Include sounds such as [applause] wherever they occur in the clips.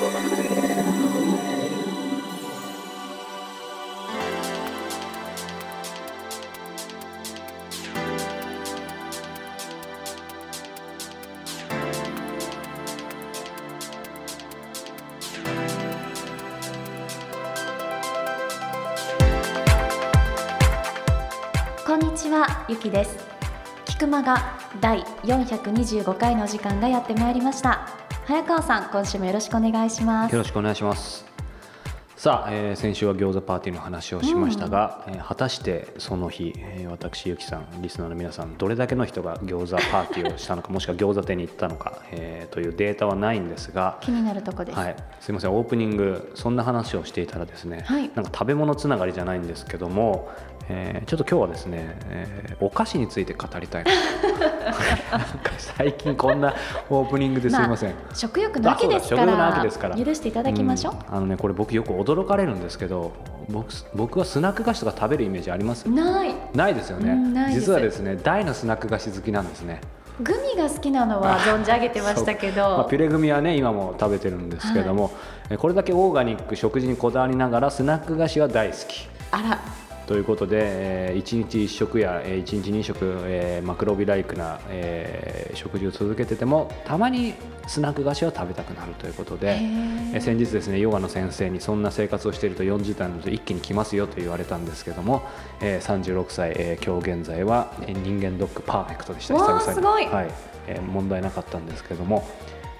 こんにちはゆきです。菊間が第425回の時間がやってまいりました。早川さん今週もよろしくお願いします。よろしくお願いします。さあ、えー先週は餃子パーティーの話をしましたが、えー果たしてその日、えー私ゆきさんリスナーの皆さんどれだけの人が餃子パーティーをしたのかもしくは餃子店に行ったのか、えーというデータはないんですが気になるとこです、はい、すみませんオープニングそんな話をしていたらですね、はい。なんか食べ物つながりじゃないんですけども、えーちょっと今日はですね、えーお菓子について語りたい [laughs] 最近こんなオープニングですいません、食欲の秋ですかあそうだ食欲の秋らですから。許していただきましょう、うん。あのねこれ僕よく驚かれるんですけど僕僕はスナック菓子とか食べるイメージあります？ない。ないですよね、うん実はですね大のスナック菓子好きなんですね。グミが好きなのは存じ上げてましたけど、まあ、ピュレグミはね今も食べてるんですけども、えこれだけオーガニック食事にこだわりながらスナック菓子は大好き。あらということで、え1日1食や、え1日2食、えーマクロビライクな、えー食事を続けててもたまにスナック菓子は食べたくなるということで、えー先日ですねヨガの先生にそんな生活をしていると40代のと一気に来ますよと言われたんですけども、えー36歳、えー今日現在はえー人間ドックパーフェクトでした。久々に。すごい。はい。えー問題なかったんですけども。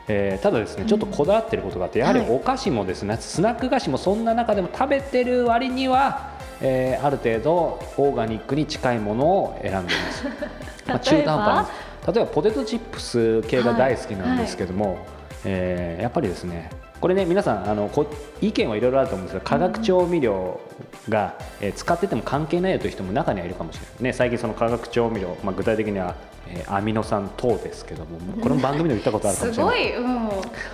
えーただですねちょっとこだわってることがあって、やはりはい。お菓子もですねスナック菓子もそんな中でも食べてる割には、えーある程度オーガニックに近いものを選んでいます。[laughs] まあ、中途半端な例えば？ポテトチップス系が大好きなんですけども、えーやっぱりですねこれね皆さんあのこ意見はいろいろあると思うんですが化学調味料が、えー使ってても関係ないよという人も中にはいるかもしれない。ね最近その化学調味料、まあ、具体的には、えーアミノ酸等ですけどもこれも番組でも言ったことあるかもすしれない。[laughs] ごい、うん、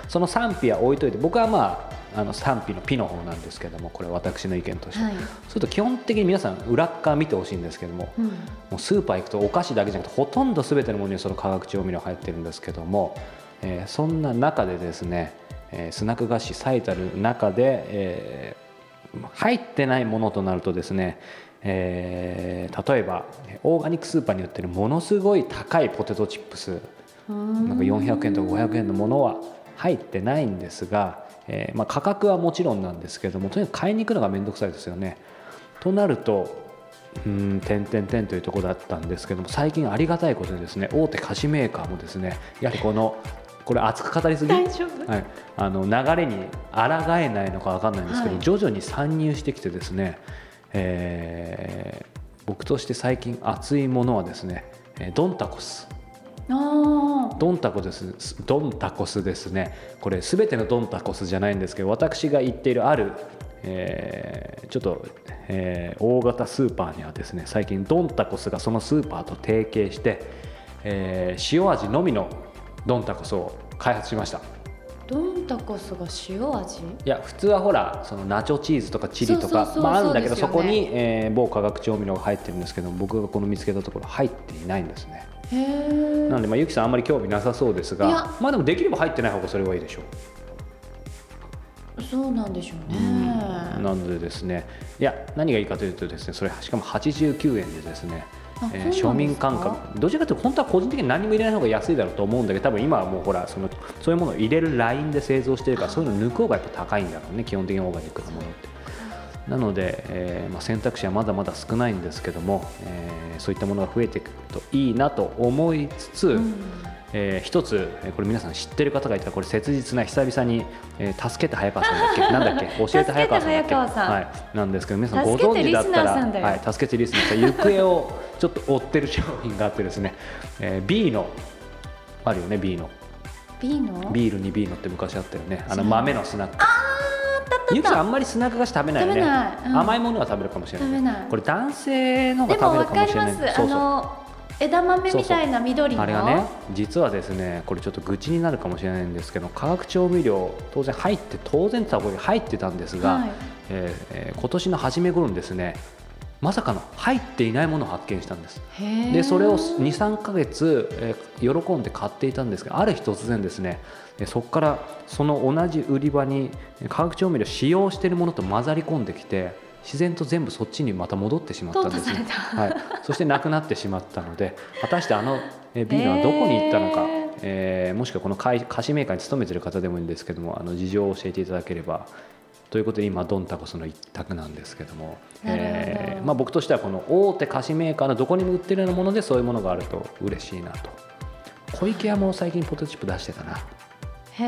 その賛否は置いといて僕はまああの賛否のピの方なんですけどもこれは私の意見として、はい。すると基本的に皆さん裏っ側見てほしいんですけども、うん。もうスーパー行くとお菓子だけじゃなくてほとんど全てのものにその化学調味料入ってるんですけども、えーそんな中でですね、えースナック菓子最たる中で、えー入ってないものとなるとですね、えー例えばオーガニックスーパーに売ってるものすごい高いポテトチップスなんか400円とか500円のものは入ってないんですが、えーまあ、価格はもちろんなんですけどもとにかく買いに行くのが面倒くさいですよね。となるとうーん点々点というところだったんですけども最近ありがたいことでですね大手菓子メーカーもですねやはりこのこれ熱く語りすぎ？はい、あの流れに抗えないのか分かんないんですけど、はい。徐々に参入してきてですね、えー僕として最近熱いものはですね、えードンタコスドンタコです。ドンタコスですね。これ全てのドンタコスじゃないんですけど私が行っているある、えーちょっと、えー大型スーパーにはですね最近ドンタコスがそのスーパーと提携して、えー塩味のみのドンタコスを開発しました。ドンタコスが塩味？いや普通はほらそのナチョチーズとかチリとかまああるんだけどそ,、そこに、えー某化学調味料が入ってるんですけど僕がこの見つけたところ入っていないんですね。なので、まあ、ゆきさんあんまり興味なさそうですがまあでもできれば入ってない方がそれはいいでしょう。そうなんでしょうね。なのでですね。いや何がいいかというとですねそれしかも89円でですねあえー庶民感覚。どちらかというと本当は個人的に何も入れない方が安いだろうと思うんだけど多分今はもうほらそのそういうものを入れるラインで製造してるからそういうの抜く方がやっぱ高いんだろうね基本的にオーガニックなものって。なので、えーまあ、選択肢はまだまだ少ないんですけども、えーそういったものが増えていくといいなと思いつつ、うんえー一つ、えーこれ皆さん知ってる方がいたらこれ切実な久々に、えー助けて早川さんだっけ？[laughs] なんだっけ？教えて早川さんだっけ？はい、なんですけど皆さんご存知だったらはい、助けてリスナーさん。行方をちょっと追ってる商品があってですね、えー B のあるよね B の B のビールに B のって昔あったよね。あの豆のスナック。ゆきさんあんまりスナック菓子食べないよね。うん。甘いものは食べるかもしれない食べない。これ男性の方でが食べるかもも分かりしれないそうそう。ますあの枝豆みたいな緑の？あれがね実はですねこれちょっと愚痴になるかもしれないんですけど化学調味料当然入って当然たこに入ってたんですが、はい。えーえー今年の初め頃にですねまさかの入っていないものを発見したんです。でそれを23ヶ月、えー喜んで買っていたんですがある日突然ですねえーそこからその同じ売り場にえー化学調味料を使用しているものと混ざり込んできて自然と全部そっちにまた戻ってしまったんですねはい、そしてなくなってしまったので [laughs] 果たしてあのえービールはどこに行ったのか、へー。えーもしくはこの会菓子メーカーに勤めている方でもいいんですけどもあの事情を教えていただければということで今ドンタコその一択なんですけども、えーまあ、僕としてはこの大手菓子メーカーのどこにも売ってるようなものでそういうものがあると嬉しいなと。小池屋も最近ポテトチップ出してたな。へえ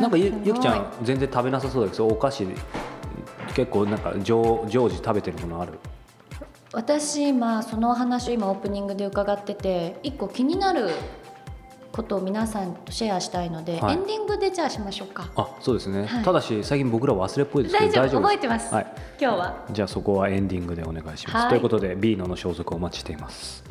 なんかゆゆきちゃん全然食べなさそうだけどお菓子結構なんか常常時食べてるものある？私今そのお話を今オープニングで伺ってて一個気になることを皆さんとシェアしたいので、はい。エンディングでじゃあしましょうか。あそうですね、はい。ただし最近僕ら忘れっぽいですけど大丈夫？覚えでてます、はい。今日は。じゃあそこはエンディングでお願いします、はい。ということで B のの消息をお待ちしています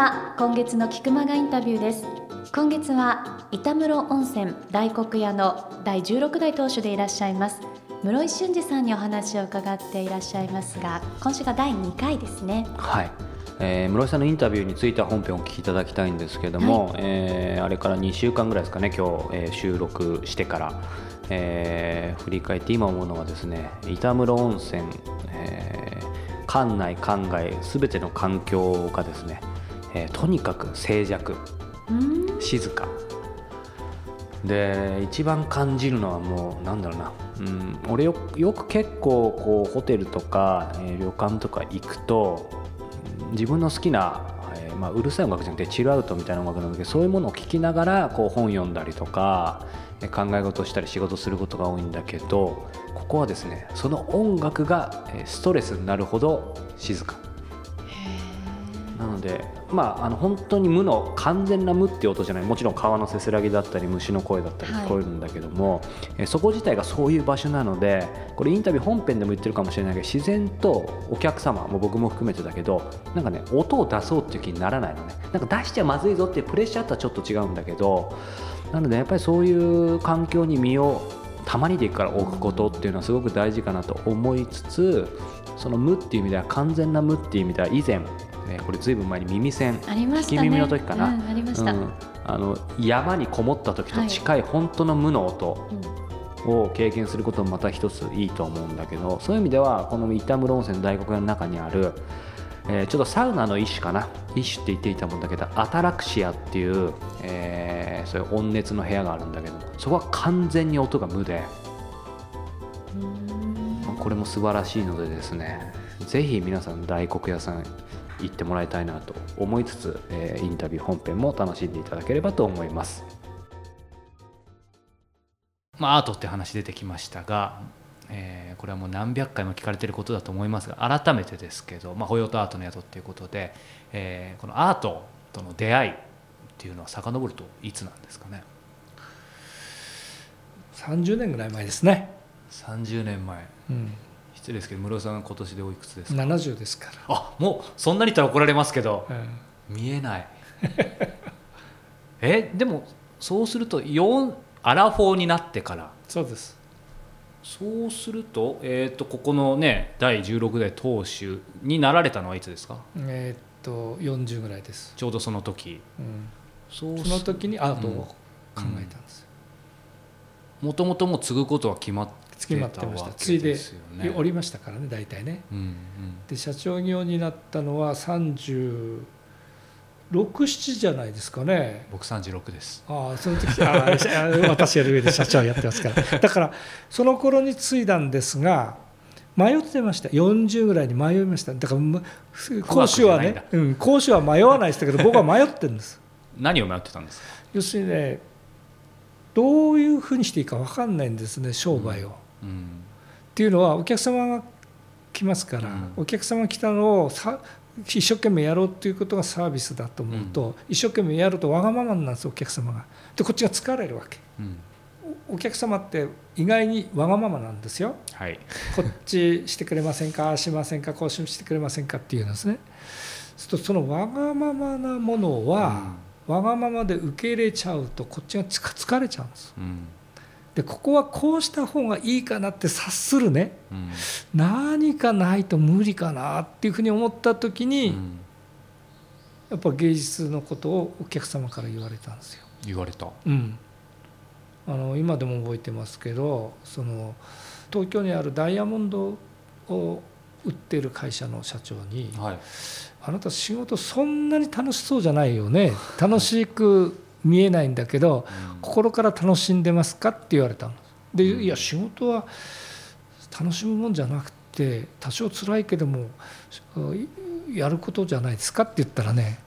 は今月の菊間がインタビューです。今月は板室温泉大黒屋の第16代当主でいらっしゃいます。室井俊二さんにお話を伺っていらっしゃいますが今週が第2回ですね。はい、えー室井さんのインタビューについては本編をお聞きいただきたいんですけれども、えーあれから2週間ぐらいですかね今日、えー収録してから、えー振り返って今思うのはですね板室温泉、えー館内館外すべての環境がですね、えーとにかく静寂うん。静か。で一番感じるのはもうなんだろうな、うん、俺よよく結構こうホテルとか、えー旅館とか行くとうん自分の好きな、えーまあ、うるさい音楽じゃなくてチルアウトみたいな音楽なんだけどそういうものを聴きながらこう本読んだりとかえー考え事をしたり仕事することが多いんだけどここはですねその音楽がえーストレスになるほど静か。なので、まあ、あの本当に無の完全な無っていう音じゃないもちろん川のせせらぎだったり虫の声だったり聞こえるんだけども、えそこ自体がそういう場所なのでこれインタビュー本編でも言ってるかもしれないけど自然とお客様もう僕も含めてだけどなんかね音を出そうっていう気にならないのね。なんか出しちゃまずいぞっていうプレッシャーとはちょっと違うんだけどなのでやっぱりそういう環境に身をたまにでいいから置くことっていうのはすごく大事かなと思いつつその無っていう意味では完全な無っていう意味では以前、えーこれずいぶん前に耳栓ね。聞き耳の時かな。うんありました、うん。あの山にこもった時と近い本当の無の音うん。を経験することもまた一ついいと思うんだけどそういう意味ではこの板室温泉の大黒屋の中にある、えーちょっとサウナの一種かな。一種って言っていたもんだけどアタラクシアっていう、えーそういう温熱の部屋があるんだけどそこは完全に音が無でまあこれも素晴らしいのでですねぜひ皆さん大黒屋さん行ってもらいたいなと思いつつ、えーインタビュー本編も楽しんでいただければと思います。まあ、アートって話出てきましたが、えーこれはもう何百回も聞かれてることだと思いますが改めてですけど、まあ、ホヨートアートの宿っていうことで、えーこのアートとの出会いっていうのは遡るといつなんですかね？30年ぐらい前ですね、30年前。うん、失礼ですけど室井さんは今年でおいくつですか？70ですかあもうそんなに言ったら怒られますけどら、うん。見えない。えでもそうすると4アラフォーになってから。そうです。そうすると,、えー、とここのね第16代当主になられたのはいつですか？えーっと40ぐらいです、ちょうどその時。うん、そうその時にアートを考えたんですよ、もともともう継ぐことは決まって決まってました。ついでおりましたからね大体ね。うんうん。で社長業になったのは367じゃないですかね。僕36です。ああその時あ [laughs] 私より上で社長やってますから。だからその頃に継いだんですが迷ってました。40ぐらいに迷いました。だからむ講師はね、うん、講師は迷わないですけど [laughs] 僕は迷ってるんです。何を迷ってたんですか？要するにねどういうふうにしていいか分かんないんですね商売を、っうんていうのはお客様が来ますから、うん。お客様が来たのをさ一生懸命やろうっていうことがサービスだと思うと、一生懸命やるとわがままなんですお客様が。でこっちが疲れるわけ。うん。おお客様って意外にわがままなんですよ。はい。こっちしてくれませんかしませんかこうしてくれませんかっていうんですね。するとそのわがままなものは、わがままで受け入れちゃうとこっちがつか疲れちゃうんです。うんでここはこうした方がいいかなって察するね。うん。何かないと無理かなっていうふうに思った時に、うん。やっぱ芸術のことをお客様から言われたんですよ。言われた。うん、あの今でも覚えてますけどその東京にあるダイヤモンドを売っている会社の社長にはい「あなた仕事そんなに楽しそうじゃないよね。楽しく見えないんだけど心から楽しんでますか?」って言われたの。でうんいや仕事は楽しむもんじゃなくて多少辛いけどもやることじゃないですかって言ったらね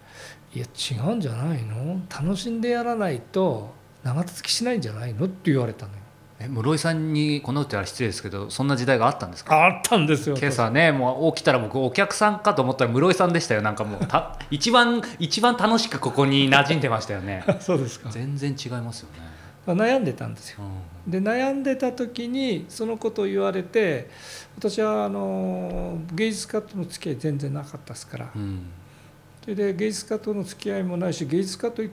いや違うんじゃないの？楽しんでやらないと長続きしないんじゃないの？って言われたのよ。え室井さんにこの歌は失礼ですけどそんな時代があったんですか？あったんですよ。今朝ねもう起きたら僕お客さんかと思ったら室井さんでしたよ。なんかもうた [laughs] 一番一番楽しくここに馴染んでましたよね。[laughs] そうですか。全然違いますよね、悩んでたんですよ。うで悩んでた時にそのことを言われて私はあの芸術家との付き合い全然なかったですから。んうん。それで芸術家との付き合いもないし芸術家とい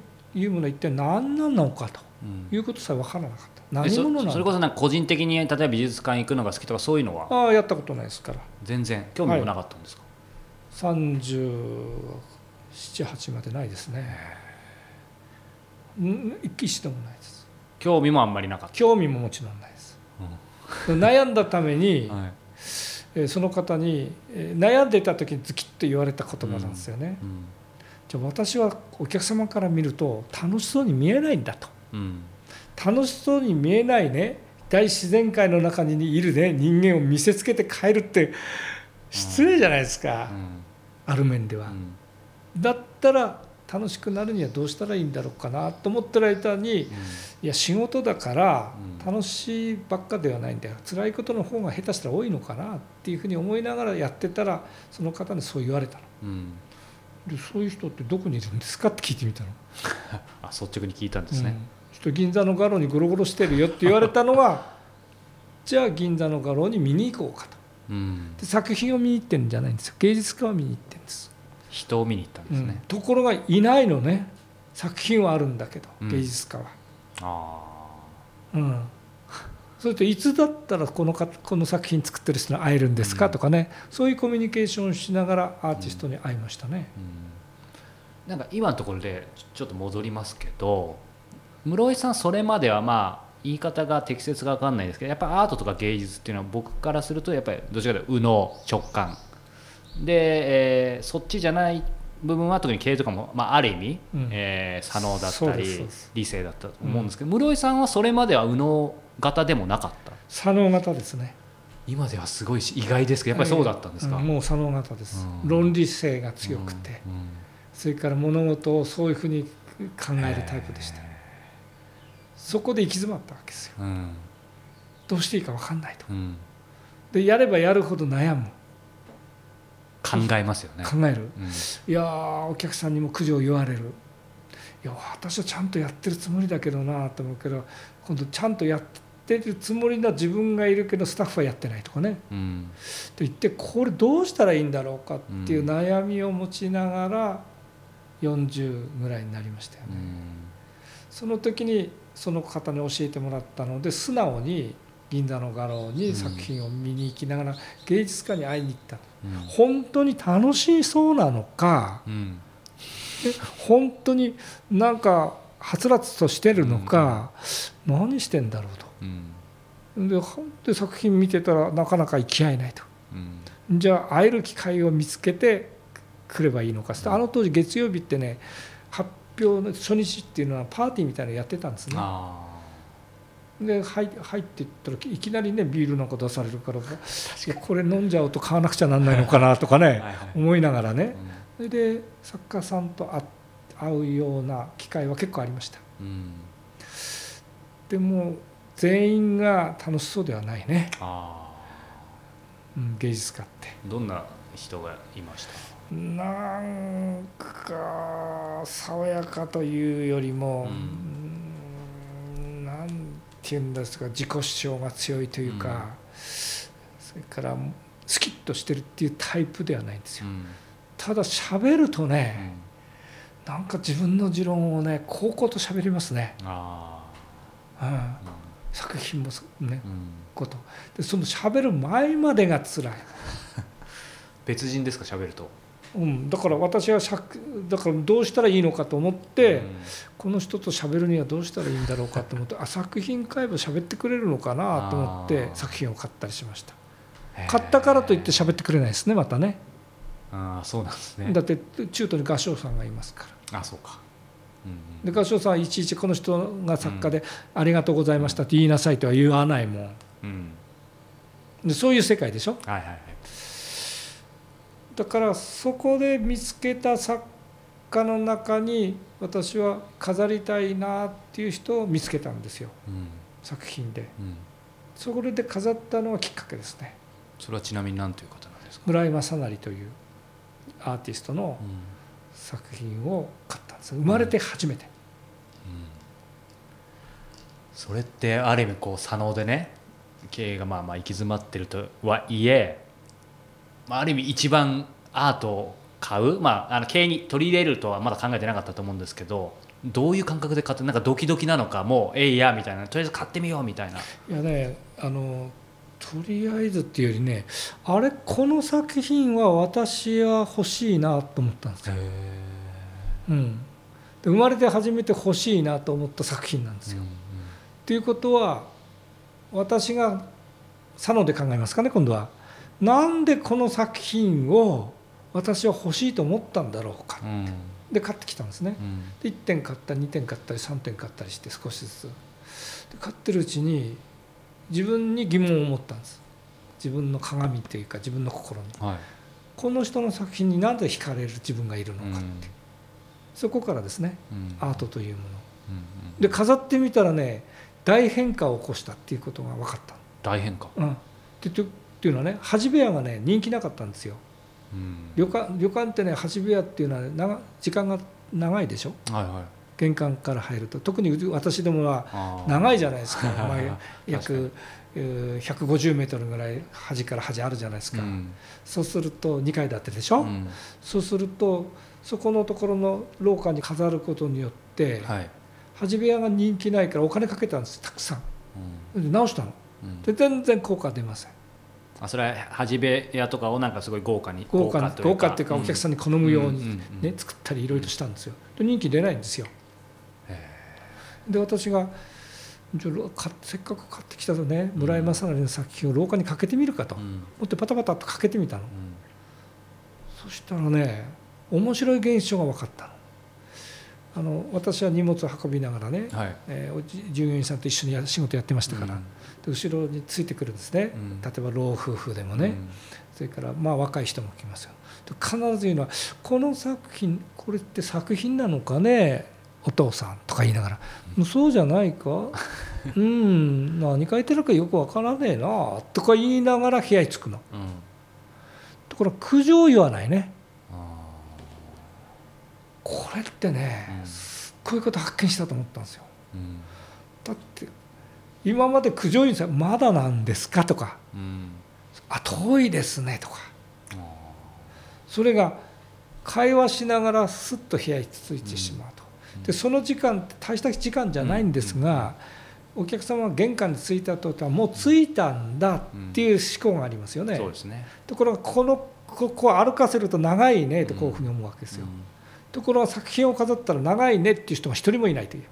うものは一体何なのかと。うんいうことさえ分からなかった。何者なのそれこそなんか個人的に例えば美術館行くのが好きとかそういうのは？ああやったことないですから。全然？興味もなかったんですか、378までないですね。うん一度もないです。興味もあんまりなかっ興味ももちろんないです、悩んだために、た、[laughs] はい。えーその方に、えー悩んでた時にズキッと言われた言葉なんですよね、うん。じゃあ私はお客様から見ると楽しそうに見えないんだとうん。楽しそうに見えないね。大自然界の中にいるね。人間を見せつけて帰るって。失礼じゃないですか、ある面では、うん。だったら楽しくなるにはどうしたらいいんだろうかなと思ってる間にいや仕事だからうん。楽しいばっかではないんだよ。辛いことの方が下手したら多いのかなっていうふうに思いながらやってたらその方にそう言われたの。うん。でそういう人ってどこにいるんですかって聞いてみたの。[laughs] あ率直に聞いたんですね、と銀座の画廊にゴロゴロしてるよって言われたのは [laughs] じゃあ銀座の画廊に見に行こうかと。うん。で作品を見に行ってるんじゃないんですよ。芸術家を見に行ってるんです、人を見に行ったんですね、ところがいないのね。作品はあるんだけどうん。芸術家は、あうん。それといつだったらこのかこの作品作ってる人に会えるんですかうん。とかね。そういうコミュニケーションをしながらアーティストに会いましたね、あ、うん、なんか今のところでちょっと戻りますけど室井さんそれまではまあ言い方が適切か分かんないですけどやっぱアートとか芸術っていうのは僕からするとやっぱりどちらかというと右脳直感。で、えーそっちじゃない部分は特に経営とかも、まあ、ある意味、うん。えー左脳だったり理性だったと思うんですけど、室井さんはそれまでは右脳型でもなかった？左脳型ですね。今ではすごいし意外ですけどやっぱりそうだったんですか、うんもう左脳型です、うん。論理性が強くて、うんうん。それから物事をそういうふうに考えるタイプでしたそこで行き詰まったわけですよ。うん。どうしていいか分かんないと。うん。でやればやるほど悩む。考えますよね、考える。うん。いやーお客さんにも苦情言われる。いや私はちゃんとやってるつもりだけどなと思うけど今度ちゃんとやってるつもりな自分がいるけどスタッフはやってないとかね。うん。と言ってこれどうしたらいいんだろうかっていう悩みを持ちながら40ぐらいになりましたよね。うん。その時にその方に教えてもらったので素直に銀座の画廊に作品を見に行きながら芸術家に会いに行った。うん。本当に楽しそうなのかうん。で本当になんかはつらつとしてるのか、何してんだろううん。とでで作品見てたらなかなか行き合えないと。うん。じゃあ会える機会を見つけて来ればいいのかあの当時月曜日ってね発表の初日っていうのはパーティーみたいなのやってたんですね。あで入入っていったらいきなりねビールなんか出されるからこれ飲んじゃうと買わなくちゃなんないのかなとかねあはいはい。思いながらね。うそれで作家さんと会会うような機会は結構ありました。ん。でも全員が楽しそうではないね、あうん、芸術家って。ーどんな人がいました？なんか爽やかというよりも、ううんなんていうんですか自己主張が強いというか、それからスキッとしてるっていうタイプではないんですよ。うん。ただ喋るとね、なんか自分の持論をねこうこうと喋りますね、あうん、あ、作品もねうんうん。こと。でその喋る前までが辛い、[laughs] 別人ですか喋るとうん、だから私は作だからどうしたらいいのかと思って、この人と喋るにはどうしたらいいんだろうかと思ってあ作品買えば喋ってくれるのかなと思って作品を買ったりしました。買ったからといって喋ってくれないですねまたね。ああそうなんですね。だって中途に合唱さんがいますから。あそうか、うんで合唱さんはいちいちこの人が作家で「ありがとうございました」って言いなさいとは言わないもん。うん。でそういう世界でしょ？はいはいはいだからそこで見つけた作家の中に私は飾りたいなっていう人を見つけたんですよ。うん。作品で。うん。そこで飾ったのはきっかけですね。それはちなみに何という方なんですか、村井正成というアーティストのうん。作品を買ったんです。生まれて初めて。それってある意味こう左脳でね経営がまあまあ行き詰まってるとはいえ、まあ、ある意味一番アートを買う、まあ、あの経営に取り入れるとはまだ考えてなかったと思うんですけどどういう感覚で買ってなんかドキドキなのかもうえいやみたいなとりあえず買ってみようみたいな。いやねあのとりあえずっていうよりねあれこの作品は私は欲しいなと思ったんですよ、うん、で生まれて初めて欲しいなと思った作品なんですよ。ということは私が佐野で考えますかね今度はなんでこの作品を私は欲しいと思ったんだろうか。うん。で買ってきたんですね。うん。で1点買ったり2点買ったり3点買ったりして少しずつ。で買ってるうちに自分に疑問を持ったんです。自分の鏡というか自分の心に。はい。この人の作品になぜ惹かれる自分がいるのかって、そこからですねうん。アートというもの。うんで飾ってみたらね大変化を起こしたっていうことが分かった大変化、うん、ってっていうのはね橋部屋がね人気なかったんですよ。うん。旅館旅館ってね橋部屋っていうのは、ね、長時間が長いでしょ？はいはい。玄関から入ると。特に私どもは長いじゃないですか、[laughs] かに。約えー150メートルぐらい端から端あるじゃないですか、うん。そうすると2階建てでしょ、うん。そうするとそこのところの廊下に飾ることによって、はい。端部屋が人気ないからお金かけたんです。たくさん。で直したの。うん。で全然効果出ませんあそれは端部屋とかをなんかすごい豪華に豪華に豪華っていうかお客さんに好むように、ね、作ったりいろいろしたんですよ。で人気出ないんですよ。で私がじゃあせっかく買ってきたとね村井正成の作品を廊下にかけてみるかと。うん。思ってパタパタとかけてみたの。うん。そしたらね面白い現象が分かったの。あの私は荷物を運びながらね、はい。えー従業員さんと一緒にや仕事やってましたから、うん。で後ろについてくるんですね、うん。例えば老夫婦でもね、うん。それからまあ若い人も来ますよ。で必ず言うのは「この作品これって作品なのかね？お父さん」とか言いながら「そうじゃないか？[laughs] うん。何書いてるかよくわからねえな」とか言いながら部屋に着くの。うん。ところが苦情を言わないね。あこれってね、うん。こういうこと発見したと思ったんですよ。ーうん。だって今まで苦情言うんですよ「まだなんですか?」とか。うん「あ遠いですね」とか。あそれが会話しながらすっと部屋に着いてしまうと、うん。でその時間って大した時間じゃないんですが、お客様が玄関に着いたとはもう着いたんだっていう思考がありますよね、ーそうですね。ところがこのここを歩かせると長いねとこういうふうに思うわけですよ、ところが作品を飾ったら長いねっていう人が一人もいないという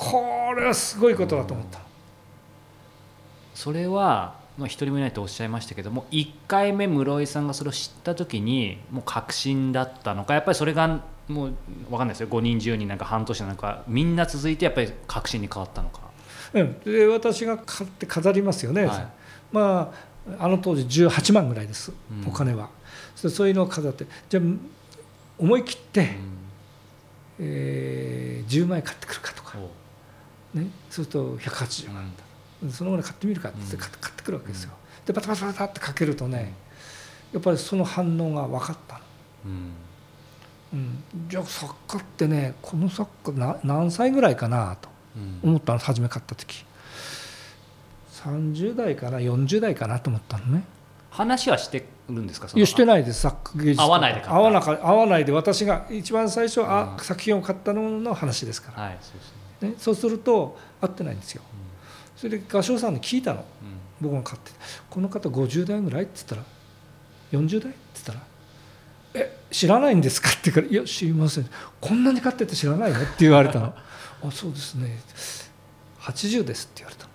これはすごいことだと思った、それはまあ一人もいないとおっしゃいましたけども1回目室井さんがそれを知った時にもう確信だったのかやっぱりそれがもう分かんないですよ。5人10人なんか半年なんかみんな続いてやっぱり確信に変わったのか。うん、で私が買って飾りますよね、はい。まああの当時18万ぐらいです、うん。お金は。そそういうのを飾って。じゃあ思い切って、うん。えー10枚買ってくるかとか、ね、そうすると180万だ、そのぐらい買ってみるかって買って買ってくるわけですよ、でバタバタバタってかけるとねやっぱりその反応が分かったの、うん。うん、じゃあ作家ってねこの作家な何歳ぐらいかなとうん。思ったの初め買った時。30代かな40代かなと思ったのね。話はしてるんですか？いやしてないです。作芸術合わないで合わなか合わないで。私が一番最初、あ作品を買ったのの話ですから、はいそうですねね、そうすると合ってないんですよ。それで画商さんに聞いたの。うん。僕が買って。この方50代ぐらいって言ったら40代って言ったら「え知らないんですか?」って言うから「いや知りません。こんなに買ってて知らないの?」って言われたの「あそうですね。80です」って言われたの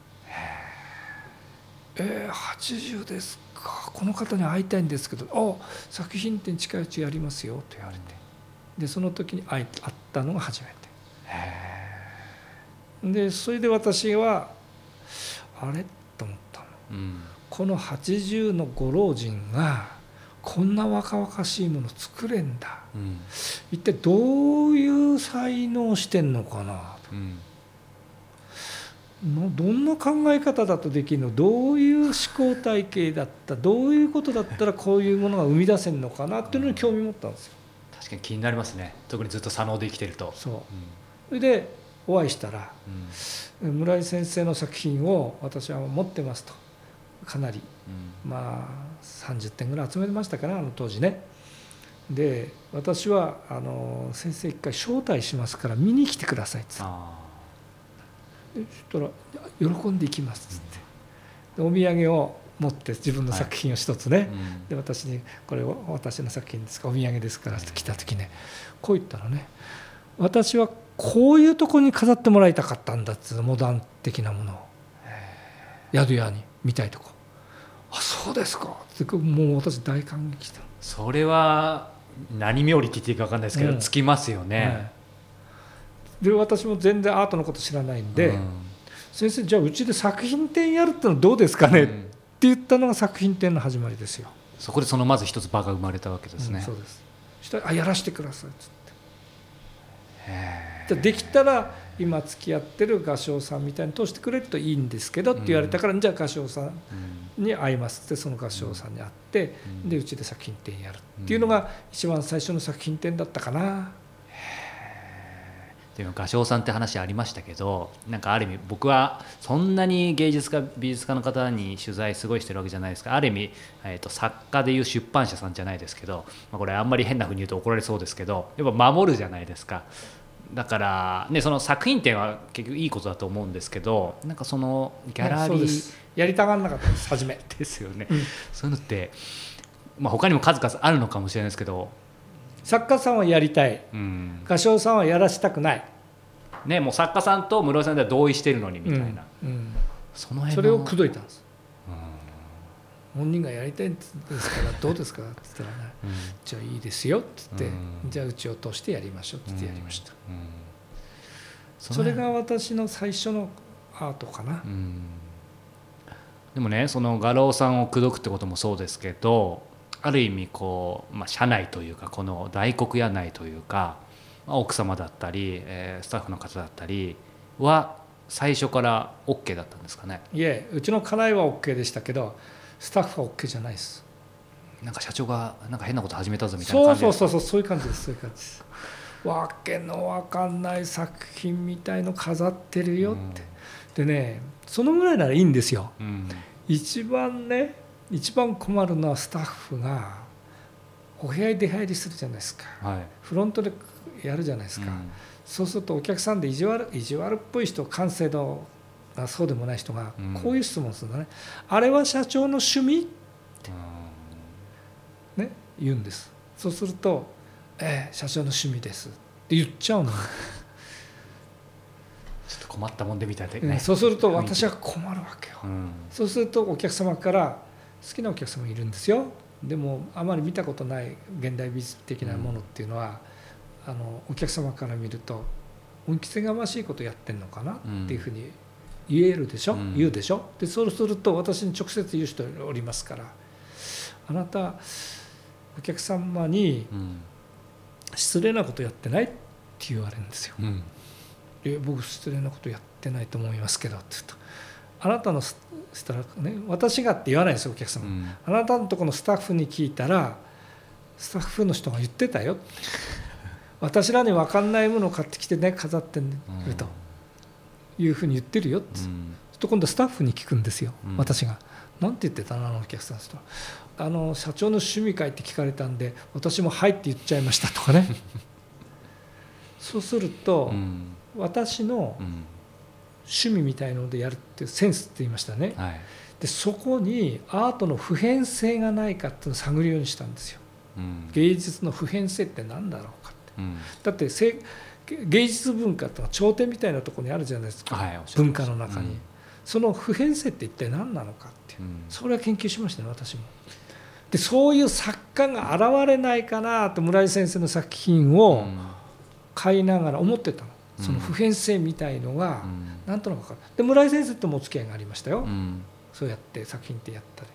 えー、80ですか。この方に会いたいんですけど「あ作品展近いうちやりますよ」と言われて。でその時に会ったのが初めてでそれで私はあれ？と思ったの。うん。この80のご老人がこんな若々しいもの作れんだ。うん。一体どういう才能をしてんのかな？うん。のどんな考え方だとできるの？どういう思考体系だった？どういうことだったらこういうものが生み出せるのかな？っていうのに興味持ったんですよ。確かに気になりますね。特にずっと左脳で生きてると。そう。うん。それでお会いしたらうん。村井先生の作品を私は持ってますと。かなりうん。まあ30点ぐらい集めてましたかなあの当時ね。で私はあの先生一回招待しますから見に来てくださいっつってあそしたら「喜んで行きます」っつってでお土産を持って自分の作品を一つね、ーうん。で私に「これは私の作品ですかお土産ですから」って来た時ね。こう言ったらね「私はこういうとこに飾ってもらいたかったんだ」っつうのモダン的なものを。宿屋に見たいとこ「あそうですか」ってもう私大感激した。のそれは何冥利って言っていいか分かんないですけど、うん。つきますよはね、い。で私も全然アートのこと知らないんで、うん。先生じゃあうちで作品展やるってのはどうですかね、ってうん言ったのが作品展の始まりですよ。そこでそのまず一つ場が生まれたわけですね、うんそうです。したらあやらしてくださいっつって。へでできたら今付き合ってる画商さんみたいに通してくれるといいんですけどって言われたから、じゃあ画商さんに会います。ってその画商さんに会って、うん。でうちで作品展やるっていうのが一番最初の作品展だったかな、でも画商さんって話ありましたけどなんかある意味僕はそんなに芸術家美術家の方に取材すごいしてるわけじゃないですか。ある意味、えー、と作家でいう出版社さんじゃないですけど、まあ、これあんまり変なふうに言うと怒られそうですけどやっぱ守るじゃないですか。だから、ね、その作品展は結局いいことだと思うんですけどなんかそのギャラリーやりたがらなかったです初め、ですよね、うん。そういうのって、まあ、他にも数々あるのかもしれないですけど、作家さんはやりたい。うん。画商さんはやらしたくない。ね、もう作家さんと室井さんでは同意してるのにみたいな、うん。うん。その辺の。それを口説いたんです。うん。本人がやりたいんですからどうですかって言ったらね。うん。じゃあいいですよって言って、うん。じゃあうちを通してやりましょうって言ってやりました、うん。それが私の最初のアートかな。う、ん。でもねその画廊さんを口説くってこともそうですけどある意味こう、まあ、社内というかこの大黒屋内というか、まあ、奥様だったり、えースタッフの方だったりは最初から OK だったんですかね？いえうちの家内は OK でしたけどスタッフは OK じゃないです。なんか社長がなんか変なこと始めたぞみたいなそう感じでそうそうそうそういう感じですそういう感じです。わけのわかんない作品みたいの飾ってるよって、でねそのぐらいならいいんですよ。うん。一番ね一番困るのはスタッフがお部屋に出入りするじゃないですか。はい。フロントでやるじゃないですか、うん。そうするとお客さんで意地悪意地悪っぽい人感性のがそうでもない人がうん。こういう質問するんだね、あれは社長の趣味？ね？言うんです。そうすると「ええ社長の趣味です」って言っちゃうの、[laughs] ちょっと困ったもんでみたいでうん。ね、そうすると私は困るわけよ、うん。そうするとお客様から好きなお客様いるんですよ。でもあまり見たことない現代美術的なものっていうのは、あのお客様から見ると恩着せがましいことやってんのかなっていうふうに言えるでしょ、うん。言うでしょ？でそうすると私に直接言う人おりますからあなたお客様にうん。失礼なことやってないって言われるんですよ。うん。え僕失礼なことやってないと思いますけどって言うとあなたのスしたらね私がって言わないんですよお客様、うん。あなたのところのスタッフに聞いたらスタッフの人が言ってたよ。私らに分かんないものを買ってきてね飾ってると。いうふうに言ってるよって、うん。と今度スタッフに聞くんですよ、うん。私が。なんて言ってたなあのお客さんとあの社長の趣味会って聞かれたんで私も「はい」って言っちゃいましたとかね。[laughs] そうすると、うん。私のうん趣味みたいのでやるっていうセンスって言いましたね。はい。でそこにアートの普遍性がないかっていうのを探るようにしたんですよ。うん。芸術の普遍性って何だろうかって。うん。だってせ芸術文化ってのは頂点みたいなところにあるじゃないですか、はい文化の中に、その普遍性って一体何なのかっていう。うん。それは研究しましたね私も。でそういう作家が現れないかなと村井先生の作品うをん。買いながら思ってたの、うんその普遍性みたいのがうん。なんとなく分かる。で村井先生ともお付き合いがありましたよ、うん。そうやって作品ってやったり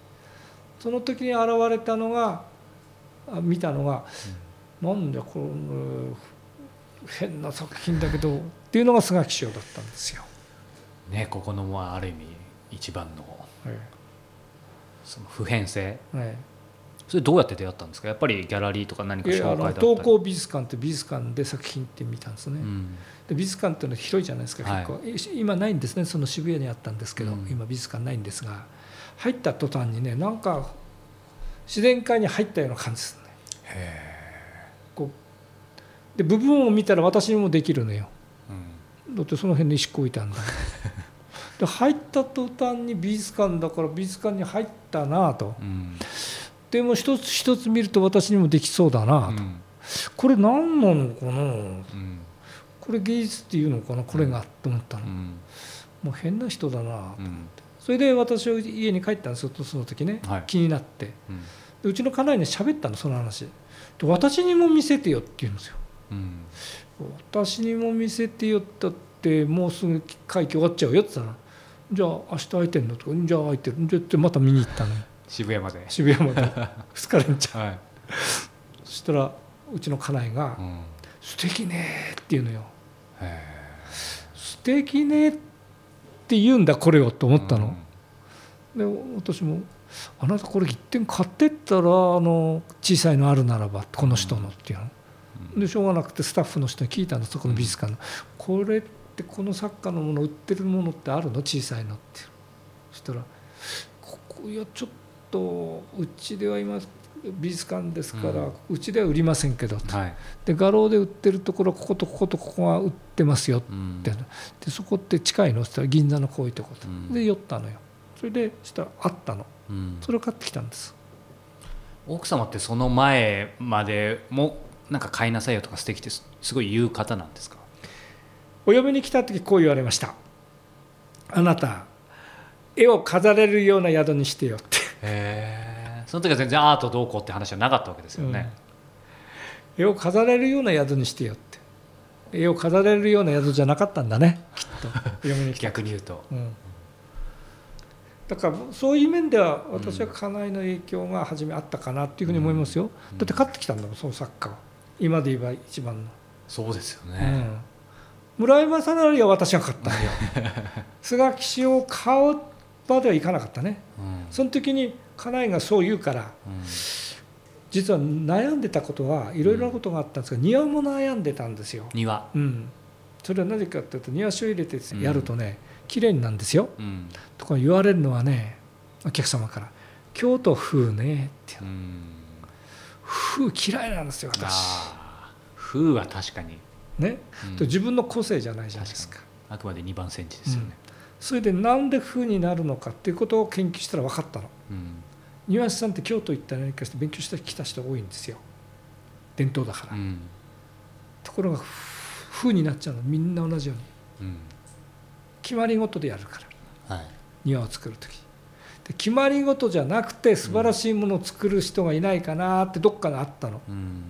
その時に現れたのがあ見たのが、なんだこの変な作品だけどっていうのが菅木賞だったんですよ。ねここのもある意味一番のはいその普遍性。はいそれどうやって出会ったんですか？やっぱりギャラリーとか何か紹介だったり。東工美術館って美術館で作品って見たんですね、うん。で美術館っていうのは広いじゃないですかはい。結構、え今ないんですねその渋谷にあったんですけど、うん。今美術館ないんですが入った途端にねなんか自然界に入ったような感じですね。こう。で部分を見たら私にもできるのよ。うん。だってその辺に石こいたんだで入った途端に美術館だから美術館に入ったなと。うんでも一つ一つ見ると私にもできそうだなと、うん。これ何なのかな？うん。これ芸術っていうのかな？これがと思ったの、うん。もう変な人だなうん。それで私は家に帰ったんですよその時ね、はい。気になって。うん。でうちの家内に喋ったのその話。で私にも見せてよって言うんですよ。うん。私にも見せてよったってもうすぐ会期終わっちゃうよって言ったらじゃあ明日空いてんの？とか。じゃあ空いてる。じゃあってまた見に行ったのよ渋谷まで。渋谷まで。2日連チャンはい。そしたらうちの家内がうん「素敵ね」って言うのよ。へ「素敵ね」って言うんだこれをと思ったの、で私も「あなたこれ一点買ってったらあの小さいのあるならばこの人の」っていうの。でしょうがなくてスタッフの人に聞いたのそこの美術館の「これってこの作家のもの売ってるものってあるの？小さいの」って。そしたら「ここいやちょっとうちでは今美術館ですから、ううちでは売りませんけど」とはい。で画廊で売ってるところこことこことここが売ってますよ」って。うん。でそこって近いのって言ったら銀座のこういうとこと、うん。で寄ったのよ。それでそしたらあったの。うん。それを買ってきたんです。奥様ってその前までもなんか買いなさいよとか素敵ってすすごい言う方なんですか？お嫁に来た時こう言われました「あなた絵を飾れるような宿にしてよ」ってその時は全然アートどうこうって話はなかったわけですよね、絵を飾れるような宿にしてよって。絵を飾れるような宿じゃなかったんだね。きっと。[laughs] お嫁に逆に言うと。うん、だからそういう面では私は家内の影響が初めあったかなっていうふうに思いますよ、うん。だって買ってきたんだもんその作家は。今で言えば一番の、そうですようね、ん、村井正成は私が買ったのよ。[laughs] 菅木氏を買うまではいかなかったね。うん。その時に家内がそう言うからうん。実は悩んでたことはいろいろなことがあったんですが庭も悩んでたんですよ、庭。うん、それはなぜかというと庭師を入れてやるとね、綺麗になんですよ。うん。とか言われるのはねお客様から「京都風ね」って。いううん。風嫌いなんですよ私。風は確かに、ね、自分の個性じゃないじゃないですか。あくまで2番センチですよね、それでなんで風になるのかっていうことを研究したら分かったの。うん。庭師さんって京都行ったり何かして勉強してきた人多いんですよ。伝統だから、うん。ところが風になっちゃうのみんな同じように。うん。決まり事でやるから。はい。庭を作る時。で決まり事じゃなくて素晴らしいものを作る人がいないかなってどっかにあったの。うん。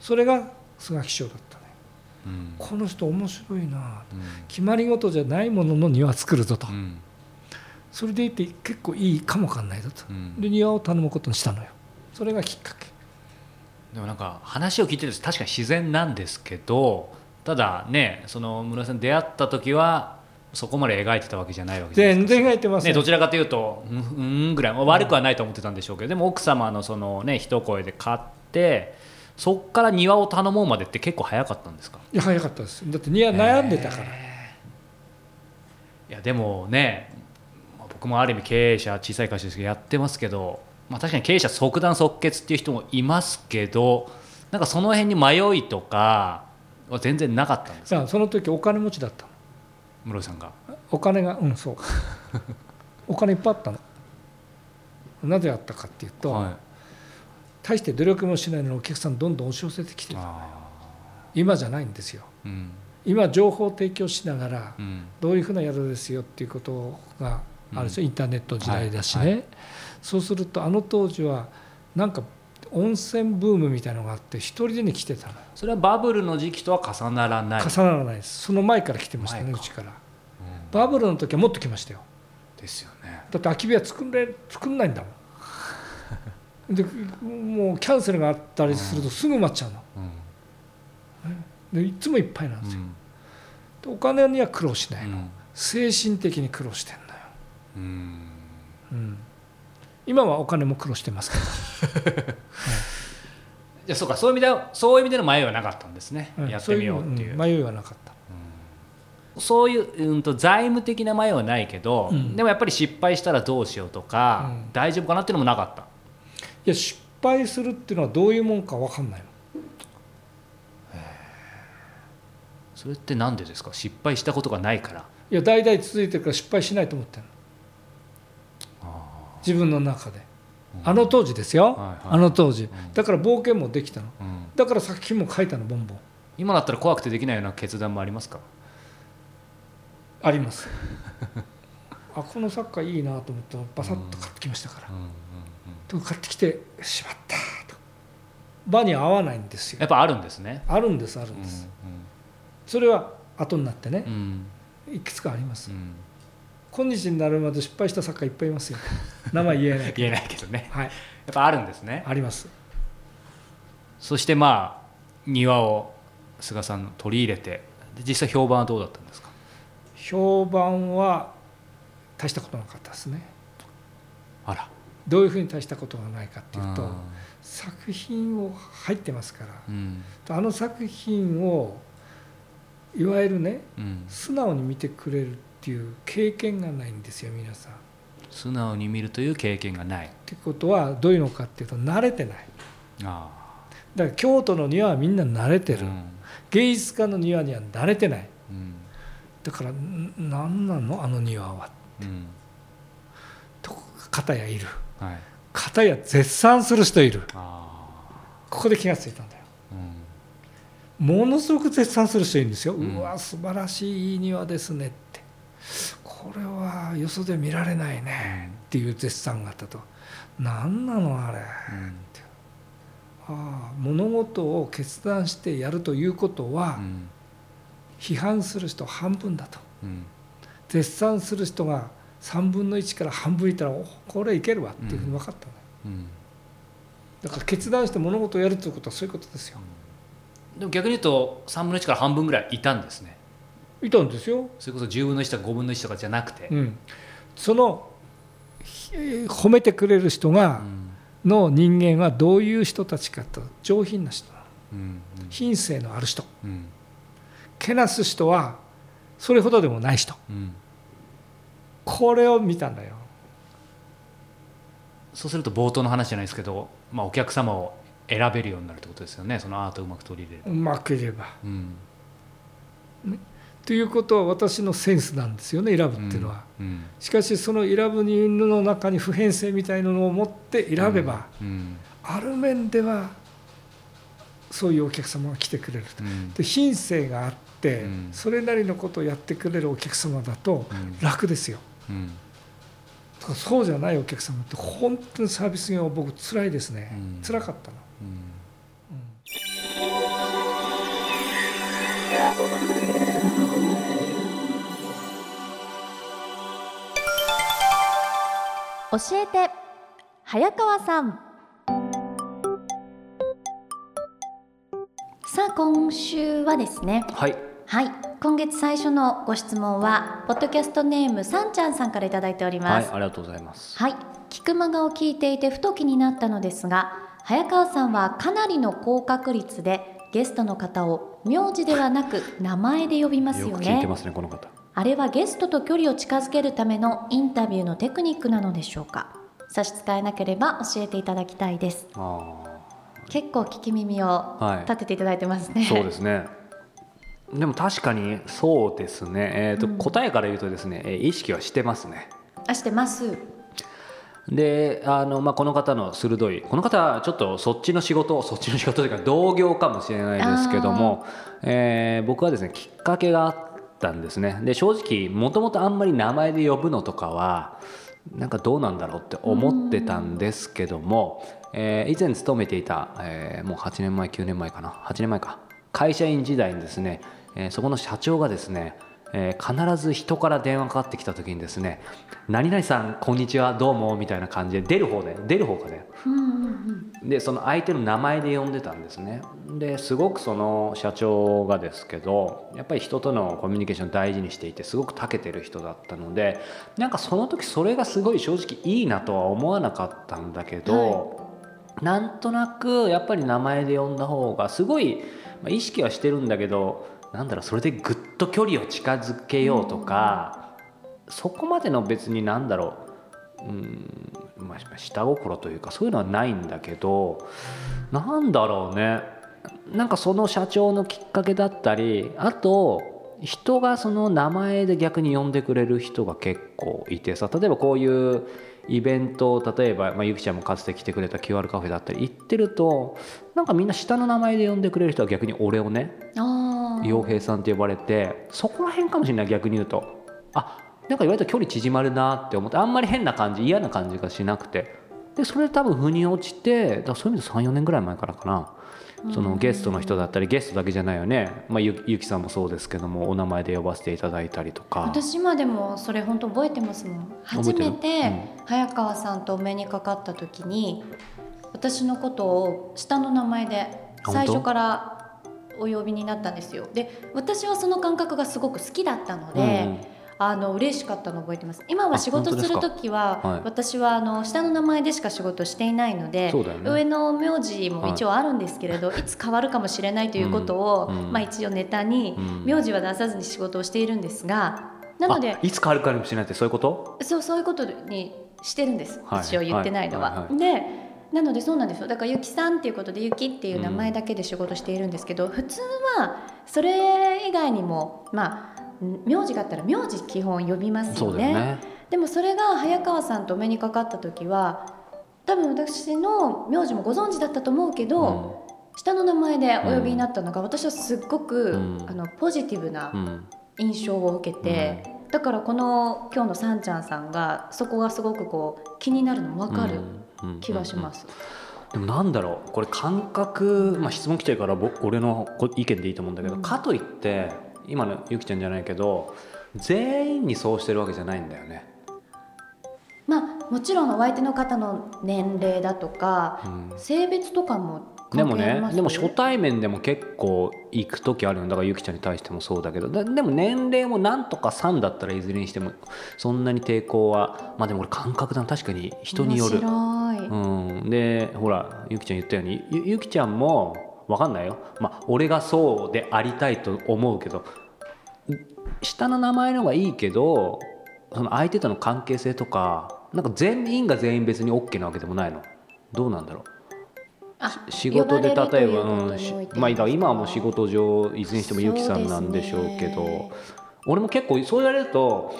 それが菅木賞だったこの人面白いな。うん。決まり事じゃないものの庭作るぞと、うん。それでいて結構いいかもわかんないぞと。うん。で庭を頼むことにしたのよ。それがきっかけ。でもなんか話を聞いてると確かに自然なんですけどただねその村井さん出会った時はそこまで描いてたわけじゃないわけ全ですか。然描いてません、ね、どちらかというとうんうんぐらい。まあ悪くはないと思ってたんでしょうけどでも奥様のそのね一声で買ってそっから庭を頼もうまでって結構早かったんですか？いや早かったです。だって庭悩んでたから、へいやでもねまあ僕もある意味経営者小さい会社ですけどやってますけど、まあ、確かに経営者即断即決っていう人もいますけどなんかその辺に迷いとかは全然なかったんですか？その時お金持ちだったの。室井さんが。お金がうんそう。[laughs] お金いっぱいあったの。なぜあったかっていうと、はい大して努力もしないのにお客さんどんどん押し寄せてきてる。あ今じゃないんですよ。ーうん。今情報を提供しながらうん。どういうふうなやるですよっていうことがあるでしょ、インターネット時代だしね、はいはそうするとあの当時はなんか温泉ブームみたいのがあって一人でに来てたの。よそれはバブルの時期とは重ならない。重ならないです。その前から来てましたねうちからうん。バブルの時はもっと来ましたよ。ですよね。だって空き部屋作れ作んないんだもんでもうキャンセルがあったりするとすぐ埋まっちゃうの。うん。でいつもいっぱいなんですよ、うん。でお金には苦労しないの、うん。精神的に苦労してんのよ、うん。うん、今はお金も苦労してますけど。[laughs] じゃあそうか。そういう意味ではそういう意味での迷いはなかったんですね、うん。やってみようっていう。迷いはなかった。そういう、うん、と財務的な迷いはないけど、うん。でもやっぱり失敗したらどうしようとか、うん。大丈夫かなっていうのもなかったいや失敗するっていうのはどういうもんか分かんないの。それって何でですか？失敗したことがないから。いや代々続いてるから失敗しないと思ってるの。自分の中で。あの当時ですよ、はいはい。あの当時。ん。だから冒険もできたの。うん。だから作品も書いたのボンボン。今だったら怖くてできないような決断もありますか？あります。あこのサッカーいいなと思ったらバサッと買ってきましたから、うんうんうんでも買ってきてしまった。と場に合わないんですよ。やっぱあるんですね。あるんですあるんです、それは後になってねうん。うんいくつかあります、うん。今日になるまで失敗した作家いっぱいいますよ。[laughs] 名前言えない。け言えないけどね。どはい。やっぱあるんですね。あります。そしてまあ庭を菅さん取り入れてで実際評判はどうだったんですか？評判は大したことなかったですね。あらどういうふうに大したことがないかっていうとあ作品を入ってますから。ーうん。あの作品をいわゆるねうん。素直に見てくれるっていう経験がないんですよ皆さん。っ素直に見るという経験がない。てことはどういうのかっていうと慣れてない。あだから京都の庭はみんな慣れてる、うん。芸術家の庭には慣れてない。うん。だからん何なの？あの庭は。うん。と片やいるはい。片や絶賛する人いる。あここで気がついたんだよ。あうん。ものすごく絶賛する人いるんですよ、ううんわ素晴らしいいい庭ですねって。これはよそで見られないねっていう絶賛があったと。何なのあれ、うん。ああ物事を決断してやるということは、うん。批判する人半分だと。うん。絶賛する人が3分の1から半分いったらおこれいけるわっていうふうに分かったの、うんだから決断して物事をやるということはそういうことですよ。でも逆に言うと3分の1から半分ぐらいいたんですね。いたんですよ、それこそ10分の1とか5分の1とかじゃなくて、うん、そのひ褒めてくれる人うがん。の人間はどういう人たちかと上品な人。なのうん。品性のある人。うん。けなす人はそれほどでもない人。うんこれを見たんだよ。そうすると冒頭の話じゃないですけど、まあ、お客様を選べるようになるってことですよね。そのアートをうまく取り入れるうまくいれば。うん。ということは私のセンスなんですよね選ぶっていうのは、うん。しかしその選ぶ人の中に普遍性みたいなのを持って選べば、うん。ある面ではそういうお客様が来てくれると。うん。で品性があって、うん。それなりのことをやってくれるお客様だとうん。楽ですよ。うんだからそうじゃないお客様って本当にサービス業僕辛いですね、うん。辛かったの、うん。教えて早川さん。さあ今週はですね。はいはい。今月最初のご質問はポッドキャストネームさんちゃんさんからいただいておりはいますありがとうございます。はい、聞く間がを聞いていてふと気になったのですが早川さんはかなりの高確率でゲストの方を名字ではなく名前で呼びますよよく聞いてねますねこの方。あれはゲストと距離を近づけるためのインタビューのテクニックなのでしょうか。差し支えなければ教えていただきたいです。あ結構聞き耳をはい。立てていただいてますね、そうですねでも確かにそうですね、えーとうん。答えから言うとですねえー意識はしてますね。あしてます。であの、まあ、この方の鋭いこの方はちょっとそっちの仕事そっちの仕事というか同業かもしれないですけども、えー僕はですねきっかけがあったんですね。で正直もともとあんまり名前で呼ぶのとかはなんかどうなんだろうって思ってたんですけども、えー以前勤めていた、えーもう8年前9年前かな。8年前か。会社員時代にですね、えーそこの社長がですねえー必ず人から電話かかってきた時にですね「何々さんこんにちはどうも」みたいな感じで出る方で出る方がね。でその相手の名前で呼んでたんですね。ですごくその社長がですけどやっぱり人とのコミュニケーションを大事にしていてすごく長けてる人だったのでなんかその時それがすごい正直いいなとは思わなかったんだけど、なんとなくやっぱり名前で呼んだ方がすごい、まあ、意識はしてるんだけどなんだろうそれでぐっと距離を近づけようとか、そこまでの別になんだろううんまあ、下心というかそういうのはないんだけどなんだろうね。なんかその社長のきっかけだったりあと人がその名前で逆に呼んでくれる人が結構いてさ例えばこういうイベントを例えば、まあ、ゆきちゃんもかつて来てくれた QR カフェだったり行ってるとなんかみんな下の名前で呼んでくれる人は逆に俺をね洋平さんって呼ばれてそこら辺かもしれない逆に言うと。あなんか言われたら距離縮まるなって思ってあんまり変な感じ嫌な感じがしなくて。でそれ多分腑に落ちてだそういう意味で34年ぐらい前からかな。そのゲストの人だったりゲストだけじゃないよね、まあ、ゆゆきさんもそうですけどもお名前で呼ばせていただいたりとか。私今でもそれ本当覚えてますもん。初めて早川さんとお目にかかった時に私のことを下の名前で最初からお呼びになったんですよ。で私はその感覚がすごく好きだったので、うんうん。あの嬉しかったのを覚えてます。今はあ仕事する時は、はい。私はあの下の名前でしか仕事していないのでね。上の名字も一応あるんですけれど、[laughs] い、つ変わるかもしれないということを、うんうん。まあ、一応ネタにうん。名字は出さずに仕事をしているんですがなのであいつ変わるかもしれないってそういうこと？そうそういうことにしてるんです、はい。一応言ってないのは。はいはい。でなのでそうなんですよ。だからゆきさんっていうことでゆきっていう名前だけで仕事しているんですけど、普通はそれ以外にもまあ名字があったら名字基本呼びますそよね。ねでもそれが早川さんとお目にかかった時は多分私の名字もご存知だったと思うけど、下の名前でお呼びになったのが、私はすっごく、うん。あのポジティブなうん。うん印象を受けて、だからこの今日のさんちゃんさんがそこがすごくこう気になるの分かる。うんうん気がします。でもなんだろうこれ感覚、まあ、質問来てるから僕俺の意見でいいと思うんだけど、うん。かといって今のゆきちゃんじゃないけど全員にそうしてるわけじゃないんだよね。まあもちろんお相手の方の年齢だとか、うん。性別とかもでもねでも初対面でも結構行く時あるよだからゆきちゃんに対してもそうだけど。だでも年齢もなんとか3だったらいずれにしてもそんなに抵抗はまあでも俺感覚だな。確かに人による。面うん、でほらゆきちゃん言ったようにゆゆきちゃんも分かんないよ、まあ、俺がそうでありたいと思うけど下の名前の方がいいけどその相手との関係性とかなんか全員が全員別に OK なわけでもないの。どうなんだろう。あ仕事で例えば、うんまあ、今はもう仕事上いずれにしてもゆきさんなんでしょうけど俺も結構そう言われると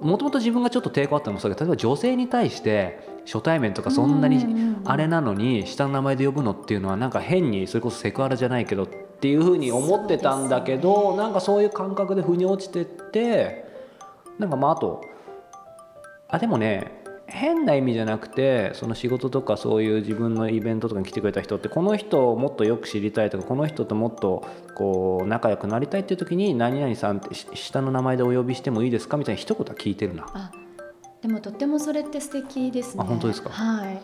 もともと自分がちょっと抵抗あったのもそうだけど例えば女性に対して初対面とかそんなにあれなのに下の名前で呼ぶのっていうのはなんか変にそれこそセクハラじゃないけどっていうふうに思ってたんだけど、なんかそういう感覚で腑に落ちてってなんかまああとあでもね変な意味じゃなくてその仕事とかそういう自分のイベントとかに来てくれた人ってこの人をもっとよく知りたいとかこの人ともっとこう仲良くなりたいっていう時に何々さんってし下の名前でお呼びしてもいいですか？みたいな一言は聞いてるな。あでもとってもそれって素敵ですね。あ本当ですか？はい。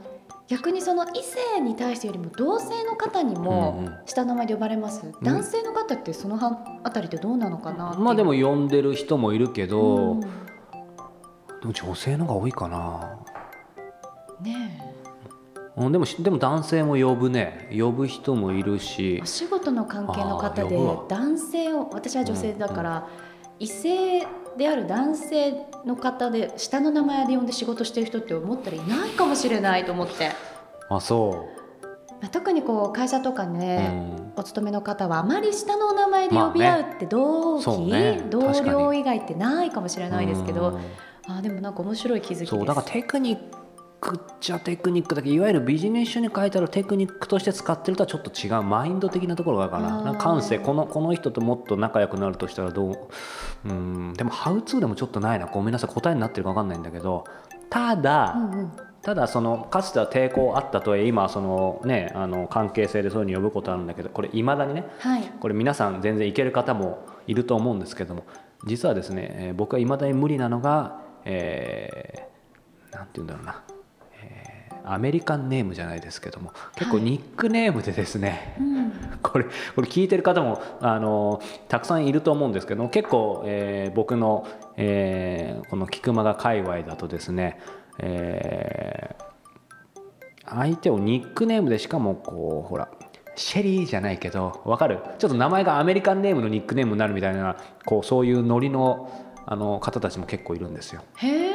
逆にその異性に対してよりも同性の方にもうんうん。下の名前で呼ばれます、男性の方ってそのあたりってどうなのかなまあでも呼んでる人もいるけど、うんでも女性の方が多いかな。ねうん、でもでも男性も呼ぶね。呼ぶ人もいるえしお仕事の関係の方で男性を私は女性だから、異性である男性の方で下の名前で呼んで仕事してる人って思ったらいないかもしれないと思って、あそまあ、特にこう会社とかう、ね、うん。お勤めの方はあまり下のお名前で呼び合うって同期、そうね。同確かに。僚以外ってないかもしれないですけど、うんあでもなんか面白い気づきです。そうだからテクニックっちゃテクニックだけどいわゆるビジネス書に書いてあるテクニックとして使ってるとはちょっと違うマインド的なところがあるかななんか感性このこの人ともっと仲良くなるとしたらどう？うんでもハウツーでもちょっとないな。ごめんなさい答えになってるか分かんないんだけどただ、うんうん。ただそのかつては抵抗あったとはいえ今はそのねあの関係性でそういうふうに呼ぶことあるんだけどこれいまだにねはい。これ皆さん全然いける方もいると思うんですけども実はですね、えー僕はいまだに無理なのが、えーなんて言うんだろうな、えーアメリカンネームじゃないですけども結構はいニックネームでですね、うん。[laughs] これこれ聞いてる方もあのたくさんいると思うんですけども結構、えー僕の、えーこの菊間が界隈だとですね、えー相手をニックネームでしかもこうほらシェリーじゃないけどわかる？ちょっと名前がアメリカンネームのニックネームになるみたいなこうそういうノリのあの方たちも結構いるんですよ。へえ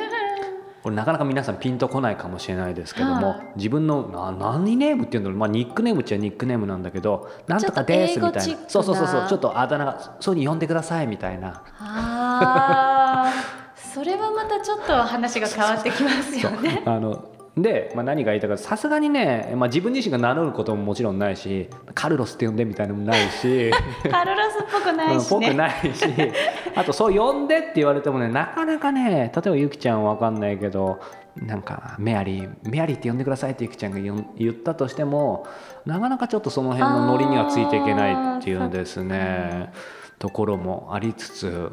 これなかなか皆さんピンとこないかもしれないですけども、はい。自分のな何ネームっていうんだろう、まあ、ニックネームっちゃニックネームなんだけどなんとかですみたいな。そうそうそうそう。ちょっとあだ名がそういうふうに呼んでくださいみたいな。あー。それはまたちょっと話が変わってきますよね。あので、まあ、何が言いたいかさすがにね、まあ、自分自身が名乗ることももちろんないしカルロスって呼んでみたいなのもないし [laughs] カルロスっぽくないうんぽくしね。ないしあとそう呼んでって言われてもねなかなかね例えばゆきちゃんは分かんないけどなんかメアリーメアリーって呼んでくださいってゆきちゃんが言ったとしてもなかなかちょっとその辺のノリにはついていけないっていうですねところもありつつ。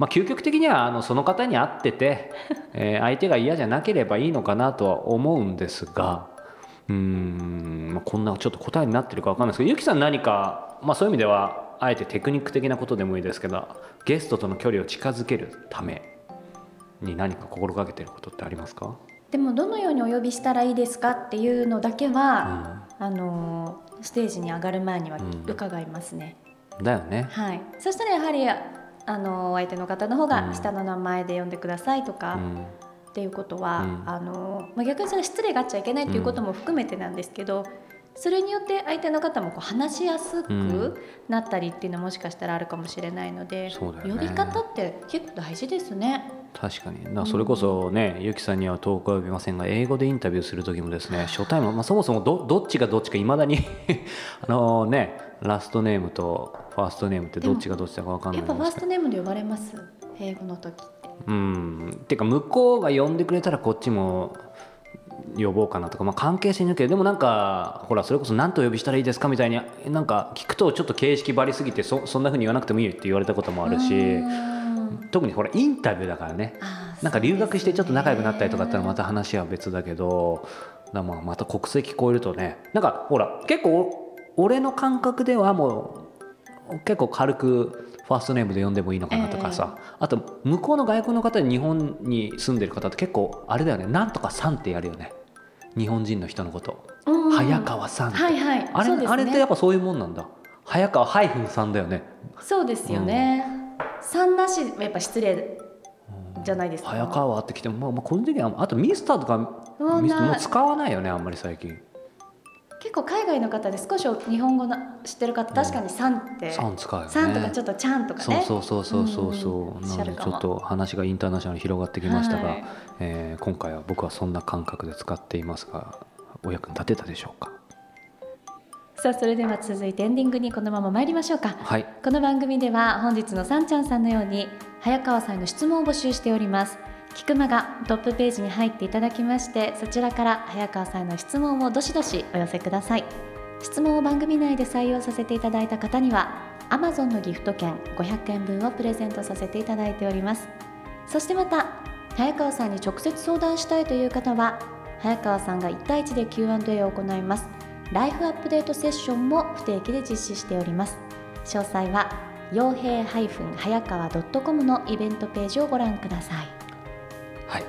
まあ、究極的にはあのその方に会ってて、[laughs] えー相手が嫌じゃなければいいのかなとは思うんですがうーん、まあ、こんなちょっと答えになってるか分かんないですけどゆきさん何か、まあ、そういう意味ではあえてテクニック的なことでもいいですけどゲストとの距離を近づけるために何か心がけてることってありますか、でもどのようにお呼びしたらいいですかっていうのだけは、あのーステージに上がる前にはうん伺いますね。うん、だよね。はい。そしたらやはりあのー相手の方の方うん。が下の名前で呼んでくださいとか、うん。っていうことは、うん。あのまあ、逆にそれは失礼があっちゃいけないっていうことも含めてなんですけど、それによって相手の方もこう話しやすうん。くなったりっていうのはもしかしたらあるかもしれないので、そうだよね。呼び方って結構大事ですね。確かに。だからそれこそね、ゆきさんには遠くは呼びませんが英語でインタビューする時もですね初対面、まあ、そもそもどどっちがどっちかいまだに [laughs] あのねラストネームとファーストネームってどっちがどっちだか分かんなやっぱファーストネームで呼ばれます英語の時って。うん。っていうか向こうが呼んでくれたらこっちも呼ぼうかなとか、まあ、関係性によるけどでもなんかほらそれこそ何とお呼びしたらいいですかみたいになんか聞くとちょっと形式ばりすぎてそそんなふうに言わなくてもいいよって言われたこともあるし特にほらインタビューだからね。なんか留学してちょっと仲良くなったりとかだったらまたた話は別だけどだまあまた国籍超えるとね。なんかほら結構俺の感覚ではもう結構軽くファーストネームで呼んでもいいのかなとかさ、あと向こうの外国の方で日本に住んでる方って結構あれだよね。なんとかさんってやるよね。日本人の人のこと、早川さんって、はいはい。あれね。あれってやっぱそういうもんなんだ。早川ハイフンさんだよね。そうですよね。三なしやっぱ失礼じゃないですか。早川って来ても、まあ、まあ個人的にはあとミスターとかミスもう使わないよねあんまり最近結構海外の方で少し日本語の知ってる方確かに「さん」って「さん使うよね。さん」とかちょっと「ちゃん」とかね。そうそうそうそうそう。なのでちょっと話がインターナショナルに広がってきましたが、はい。えー今回は僕はそんな感覚で使っていますがお役に立てたでしょうか？さあそれでは続いてエンディングにこのまま参りましょうか。はい。この番組では本日のさんちゃんさんのように早川さんへの質問を募集しております菊間がトップページに入っていただきましてそちらから早川さんの質問をどしどしお寄せください。質問を番組内で採用させていただいた方には Amazon のギフト券500円分をプレゼントさせていただいております。そしてまた早川さんに直接相談したいという方は早川さんが1対1で Q&A を行います。ライフアップデートセッションも不定期で実施しております。詳細は傭兵早川 .com のイベントページをご覧ください。はい。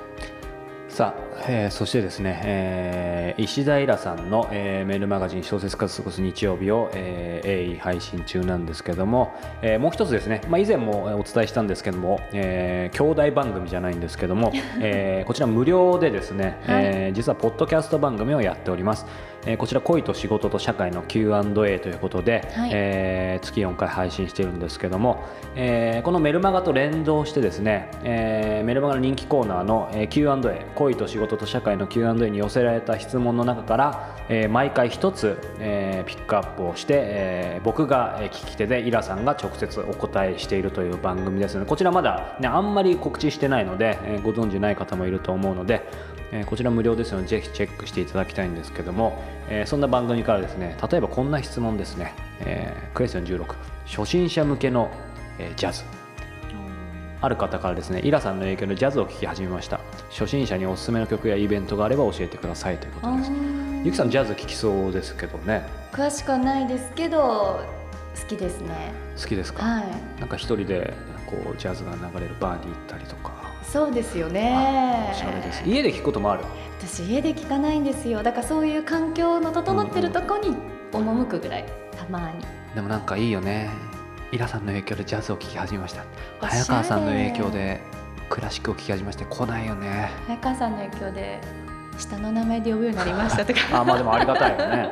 さあ、えーそしてですね、えー石田イラさんの、えーメールマガジン小説家と過ごす日曜日を、えー鋭意配信中なんですけども、えーもう一つですね、まあ、以前もえーお伝えしたんですけども、えー兄弟番組じゃないんですけども、[laughs] えーこちら無料でですね、えー実はポッドキャスト番組をやっております、えーこちら恋と仕事と社会の Q&A ということで、はい。えー月4回配信しているんですけども、えーこのメルマガと連動してですね、えーメルマガの人気コーナーの、えー Q&A 恋と仕事と社会の Q&A に寄せられた質問の中から、えー毎回一つ、えーピックアップをして、えー僕がえー聞き手でイラさんが直接お答えしているという番組ですのでこちらまだ、ね、あんまり告知してないので、えーご存知ない方もいると思うので、えーこちら無料ですのでぜひチェックしていただきたいんですけども、えーそんな番組からですね例えばこんな質問ですね、えークエスチョン16初心者向けの、えージャズ。ある方からですねイラさんの影響でジャズを聴き始めました。初心者におすすめの曲やイベントがあれば教えてくださいということです。ゆきさんジャズ聴きそうですけどね。詳しくはないですけど好きですね。好きですか、はい。なんか一人でこうジャズが流れるバーに行ったりとかそうですよあねおしゃれです。家で聴くこともある。私家で聞かないんですよ。だからそういう環境の整ってるとこに赴くぐらい。たまに。でもなんかいいよね。イラさんの影響でジャズを聴き始めました。早川さんの影響でクラシックを聴き始めまして来ないよね。早川さんの影響で下の名前で呼ぶようになりましたとか。[laughs] あまあでもありがたいよね。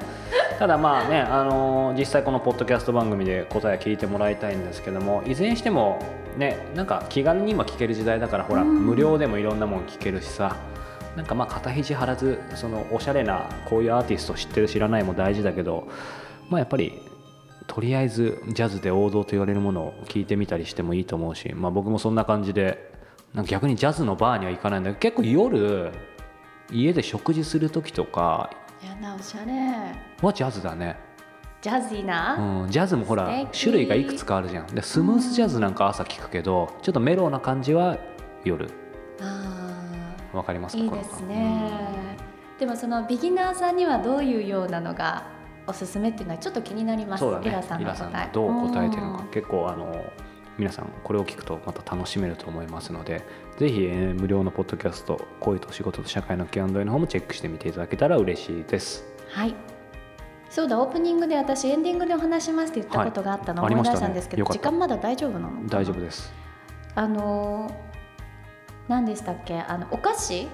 ただまあね、あのー実際このポッドキャスト番組で答え聞いてもらいたいんですけどもいずれにしてもねなんか気軽に今聞ける時代だからほら、うん。無料でもいろんなもん聞けるしさなんかまあ肩肘張らずそのおしゃれなこういうアーティスト知ってる知らないも大事だけどまあやっぱりとりあえずジャズで王道と言われるものを聞いてみたりしてもいいと思うし、まあ、僕もそんな感じでなんか逆にジャズのバーには行かないんだけど結構夜家で食事する時とかやだおしゃれ。はジャズだね、ジャズィーな、うん、ジャズもほら種類がいくつかあるじゃん。でスムースジャズなんか朝聞くけどちょっとメロウな感じは夜。あわかります？かーいいですね、でもそのビギナーさんにはどういうようなのがおすすめっていうのはちょっと気になります。そうだね。イラさんの答え。がどう答えてるのか。うん。結構あの皆さんこれを聞くとまた楽しめると思いますのでぜひ、えー無料のポッドキャスト「恋と仕事と社会の Q&A」の方もチェックしてみていただけたら嬉しいです。はいそうだオープニングで私エンディングでお話しますって言ったことがあったのを思い出はいありましたんですけど、よかった。時間まだ大丈夫なの？大丈夫です。あのー何でしたっけ？あのお菓子？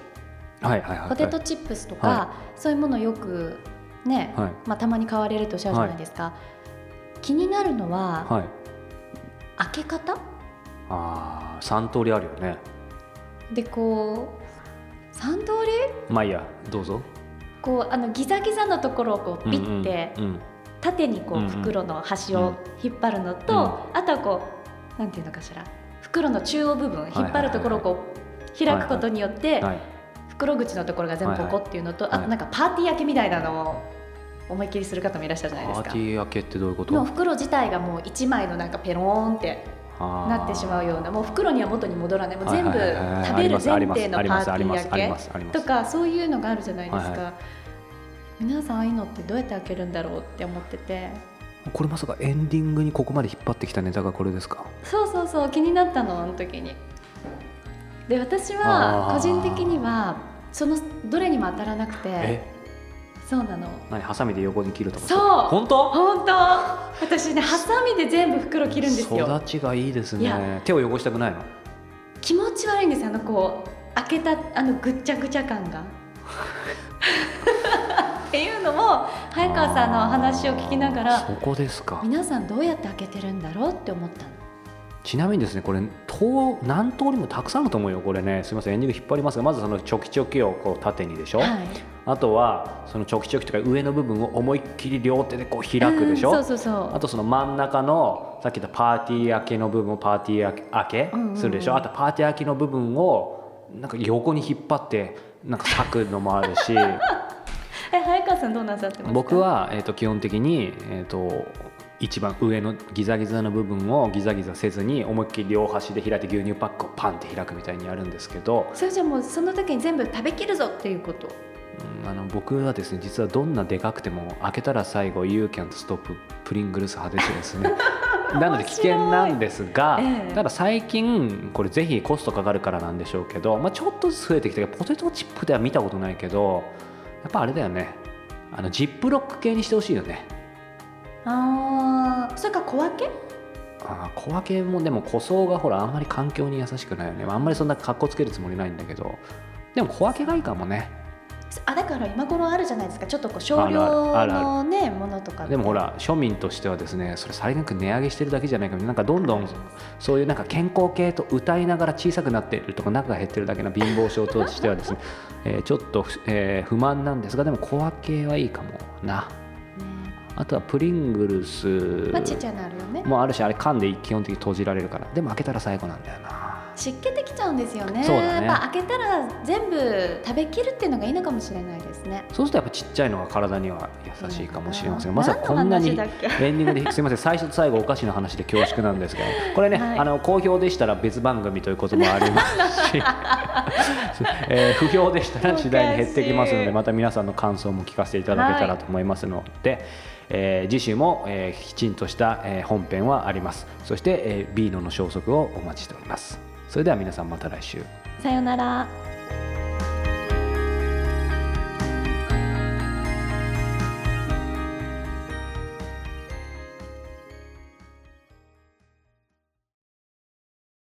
はいはいはいポテトチップスとか、はそういうものよくね、はい。まあ、たまに買われるとおっしゃるじゃないですか、気になるのは、はい。開け方？ああ3通りあるよね。でこう3通り？まあいいやどうぞこうあのギザギザのところをこうピッて縦にこう袋の端を引っ張るのと、うんあとはこうなんていうのかしら袋の中央部分引っ張るところをこう開くことによって、はい袋口のところが全部ポコっていうのと、あとなんかパーティー焼けみたいなのを思いっきりする方もいらっしゃるじゃないですか。パーテ。ィー明けってどういうこと？もう袋自体がもう1枚のなんかペローンってなってしまうようなもう袋には元に戻らない。もう全部食べる前提のパーティー焼けとかそういうのがあるじゃないですか、皆さんああいうのってどうやって開けるんだろうって思ってて。これまさかエンディングにここまで引っ張ってきたネタがこれですか？そうそうそう気になったのあの時に。で私は個人的にはそのどれにも当たらなくて。え？そうなの。何ハサミで横に切るとかそう。本当？本当。私ねハサミで全部袋切るんですよ。育ちがいいですね。手を汚したくないの？気持ち悪いんですよあのこう開けたあのぐっちゃぐちゃ感が。っていうのも早川さんのお話を聞きながそらこですか。皆さんどうやって開けてるんだろうって思ったの。ちなみにですねこれと何通りもたくさんあると思うよ。これねすみません。エンディング引っ張りますがまずそのチョキチョキをこう縦にでしょ、はい、あとはそのチョキチョキとか上の部分を思いっきり両手でこう開くでしょ、うんそうそうそう。あとその真ん中のさっき言ったパーティー明けの部分をパーティー明けうんうんうん。するでしょ、あとパーティー明けの部分をなんか横に引っ張ってなんか裂くのもあるし。[laughs] え早川さんどうなさってますか？僕は、えー、と基本的に、えー、と一番上のギザギザの部分をギザギザせずに思いっきり両端で開いて牛乳パックをパンって開くみたいにやるんですけど、それじゃもうその時に全部食べきるぞっていうこと？うんあの僕はですね実はどんなでかくても開けたら最後「You can't stop プリングルス派ですねなので危険なんですが、ええ。ただ最近これぜひコストかかるからなんでしょうけど、まあ、ちょっとずつ増えてきたけどポテトチップでは見たことないけどやっぱあれだよね。あのジップロック系にしてほしいよね。ああそれから小分け？あー小分けもでも個装がほらあんまり環境に優しくないよね、まあ、あんまりそんな格好つけるつもりないんだけど。でも小分けがいいかもねあだから今頃あるじゃないですか。ちょっとこう少量のねものとかでもほら庶民としてはですねそれさりげなく値上げしてるだけじゃないかな。んかどんどんそういうなんか健康系と歌いながら小さくなっているとか中が減ってるだけの貧乏症としてはですね、[laughs] えーちょっと、えー不満なんですがでも小分けはいいかもな。ね。あとはプリングルスもあるしあれ噛んで基本的に閉じられるから。でも開けたら最後なんだよな湿気できちゃうんですよね。そうだね。やっぱ開けたら全部食べきるっていうのがいいのかもしれないですね。そうするとやっぱちっちゃいのが体には優しいかもしれません。まさかこんなにエンディングで [laughs] すみません最初と最後お菓子の話で恐縮なんですけどこれね、はい。あの好評でしたら別番組ということもありますし、えー不評でしたら次第に減ってきますのでまた皆さんの感想も聞かせていただけたらと思いますので、えー次週も、えーきちんとした、えー本編はあります。そして、えー、ビーノの消息をお待ちしておりますそれでは皆さんまた来週。さようなら。